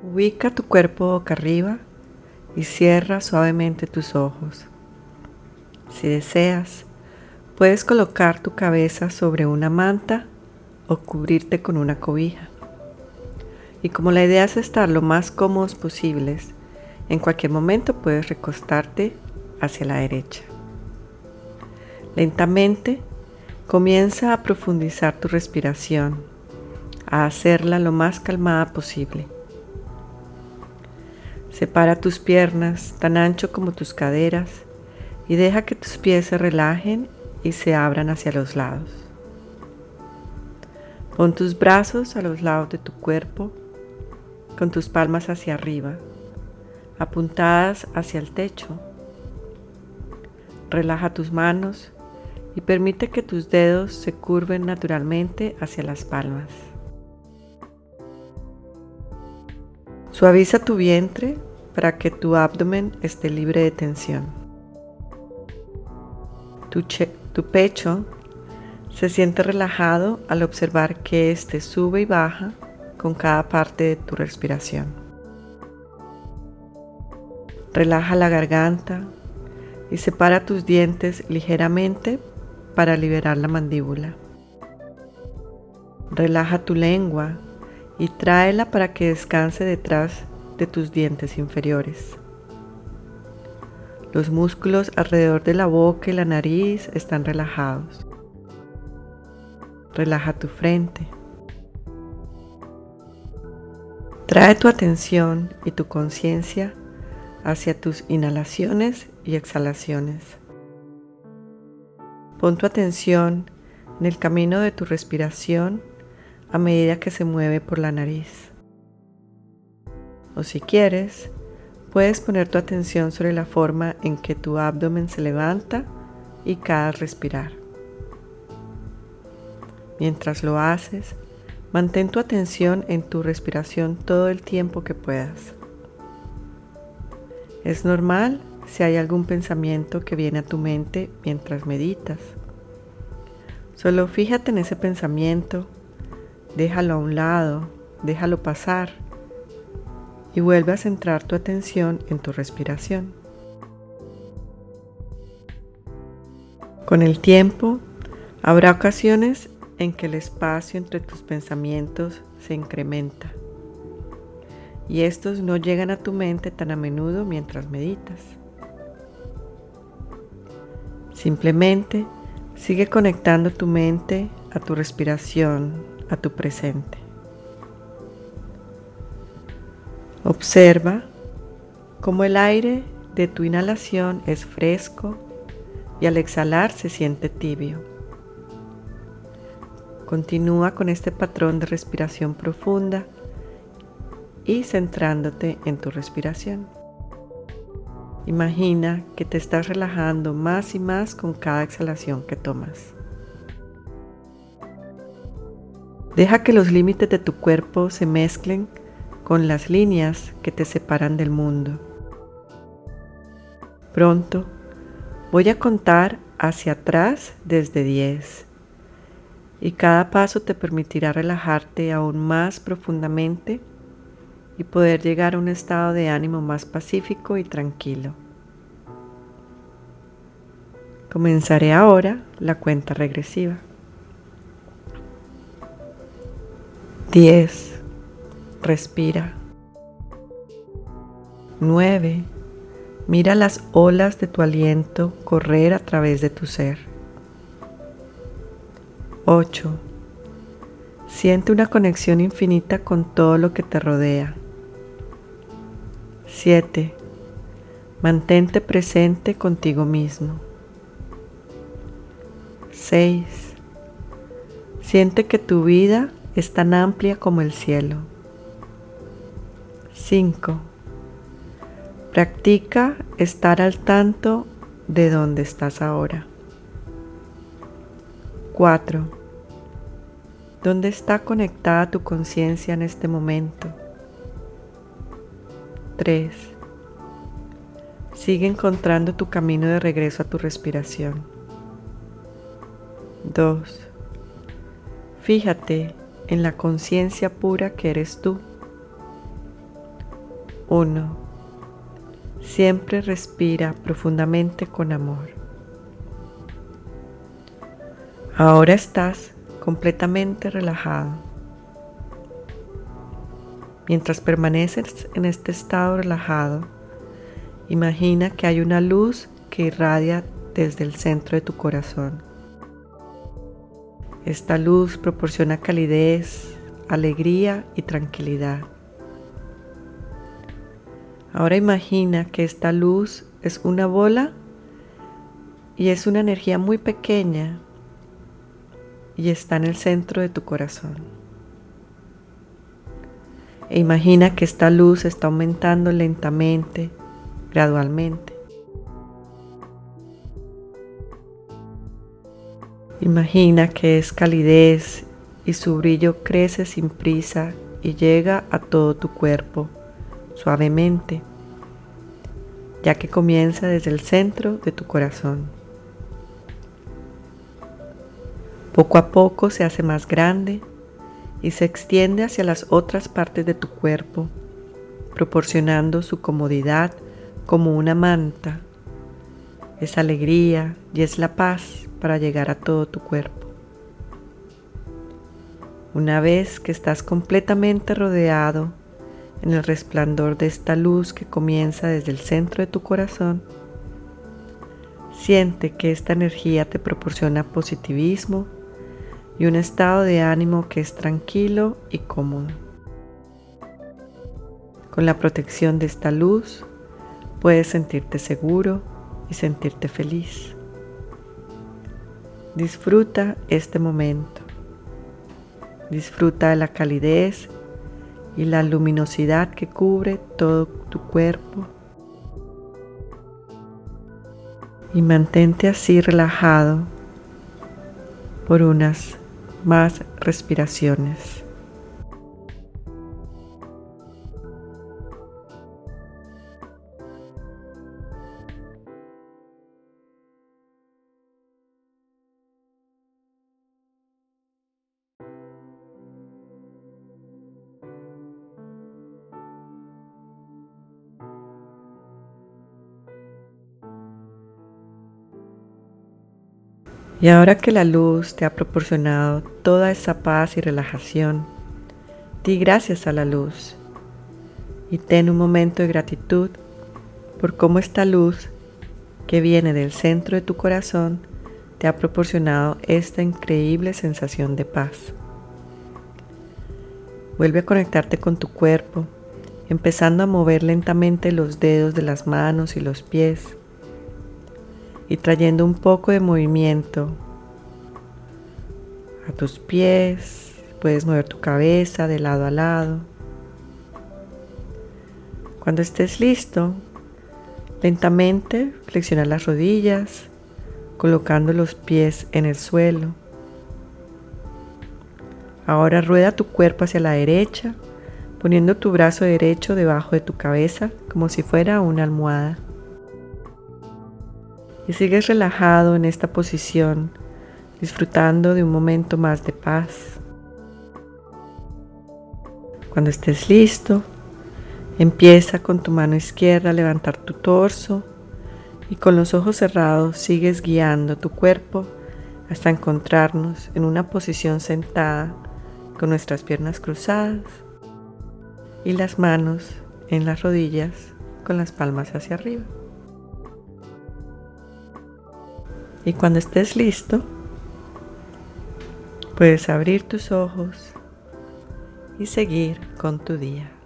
Ubica tu cuerpo boca arriba y cierra suavemente tus ojos. Si deseas, puedes colocar tu cabeza sobre una manta o cubrirte con una cobija. Y como la idea es estar lo más cómodos posibles, en cualquier momento puedes recostarte hacia la derecha. Lentamente comienza a profundizar tu respiración, a hacerla lo más calmada posible. Separa tus piernas tan ancho como tus caderas y deja que tus pies se relajen y se abran hacia los lados. Pon tus brazos a los lados de tu cuerpo con tus palmas hacia arriba, apuntadas hacia el techo. Relaja tus manos y permite que tus dedos se curven naturalmente hacia las palmas. Suaviza tu vientre para que tu abdomen esté libre de tensión. Tu, tu pecho se siente relajado al observar que éste sube y baja con cada parte de tu respiración. Relaja la garganta y separa tus dientes ligeramente para liberar la mandíbula. Relaja tu lengua y tráela para que descanse detrás de tus dientes inferiores. Los músculos alrededor de la boca y la nariz están relajados. Relaja tu frente. Trae tu atención y tu conciencia hacia tus inhalaciones y exhalaciones. Pon tu atención en el camino de tu respiración a medida que se mueve por la nariz. O si quieres, puedes poner tu atención sobre la forma en que tu abdomen se levanta y cae al respirar. Mientras lo haces, mantén tu atención en tu respiración todo el tiempo que puedas. Es normal si hay algún pensamiento que viene a tu mente mientras meditas. Solo fíjate en ese pensamiento, déjalo a un lado, déjalo pasar y vuelve a centrar tu atención en tu respiración. Con el tiempo, habrá ocasiones en que el espacio entre tus pensamientos se incrementa y estos no llegan a tu mente tan a menudo mientras meditas. Simplemente sigue conectando tu mente a tu respiración, a tu presente. Observa cómo el aire de tu inhalación es fresco y al exhalar se siente tibio. Continúa con este patrón de respiración profunda y centrándote en tu respiración. Imagina que te estás relajando más y más con cada exhalación que tomas. Deja que los límites de tu cuerpo se mezclen con las líneas que te separan del mundo. Pronto voy a contar hacia atrás desde 10 y cada paso te permitirá relajarte aún más profundamente y poder llegar a un estado de ánimo más pacífico y tranquilo. Comenzaré ahora la cuenta regresiva. 10 Respira. 9. Mira las olas de tu aliento correr a través de tu ser. 8. Siente una conexión infinita con todo lo que te rodea. 7. Mantente presente contigo mismo. 6. Siente que tu vida es tan amplia como el cielo. 5. Practica estar al tanto de dónde estás ahora. 4. ¿Dónde está conectada tu conciencia en este momento? 3. Sigue encontrando tu camino de regreso a tu respiración. 2. Fíjate en la conciencia pura que eres tú. 1. Siempre respira profundamente con amor. Ahora estás completamente relajado. Mientras permaneces en este estado relajado, imagina que hay una luz que irradia desde el centro de tu corazón. Esta luz proporciona calidez, alegría y tranquilidad. Ahora imagina que esta luz es una bola y es una energía muy pequeña y está en el centro de tu corazón. E imagina que esta luz está aumentando lentamente, gradualmente. Imagina que es calidez y su brillo crece sin prisa y llega a todo tu cuerpo suavemente, ya que comienza desde el centro de tu corazón. Poco a poco se hace más grande y se extiende hacia las otras partes de tu cuerpo, proporcionando su comodidad como una manta. Es alegría y es la paz para llegar a todo tu cuerpo. Una vez que estás completamente rodeado en el resplandor de esta luz que comienza desde el centro de tu corazón, siente que esta energía te proporciona positivismo y un estado de ánimo que es tranquilo y cómodo. Con la protección de esta luz puedes sentirte seguro y sentirte feliz. Disfruta este momento. Disfruta de la calidez y la luminosidad que cubre todo tu cuerpo. Y mantente así relajado por unas más respiraciones. Y ahora que la luz te ha proporcionado toda esa paz y relajación, di gracias a la luz y ten un momento de gratitud por cómo esta luz que viene del centro de tu corazón te ha proporcionado esta increíble sensación de paz. Vuelve a conectarte con tu cuerpo, empezando a mover lentamente los dedos de las manos y los pies y trayendo un poco de movimiento a tus pies. Puedes mover tu cabeza de lado a lado. Cuando estés listo, lentamente flexiona las rodillas, colocando los pies en el suelo. Ahora rueda tu cuerpo hacia la derecha, poniendo tu brazo derecho debajo de tu cabeza como si fuera una almohada y sigues relajado en esta posición, disfrutando de un momento más de paz. Cuando estés listo, empieza con tu mano izquierda a levantar tu torso y con los ojos cerrados sigues guiando tu cuerpo hasta encontrarnos en una posición sentada con nuestras piernas cruzadas y las manos en las rodillas con las palmas hacia arriba. Y cuando estés listo, puedes abrir tus ojos y seguir con tu día.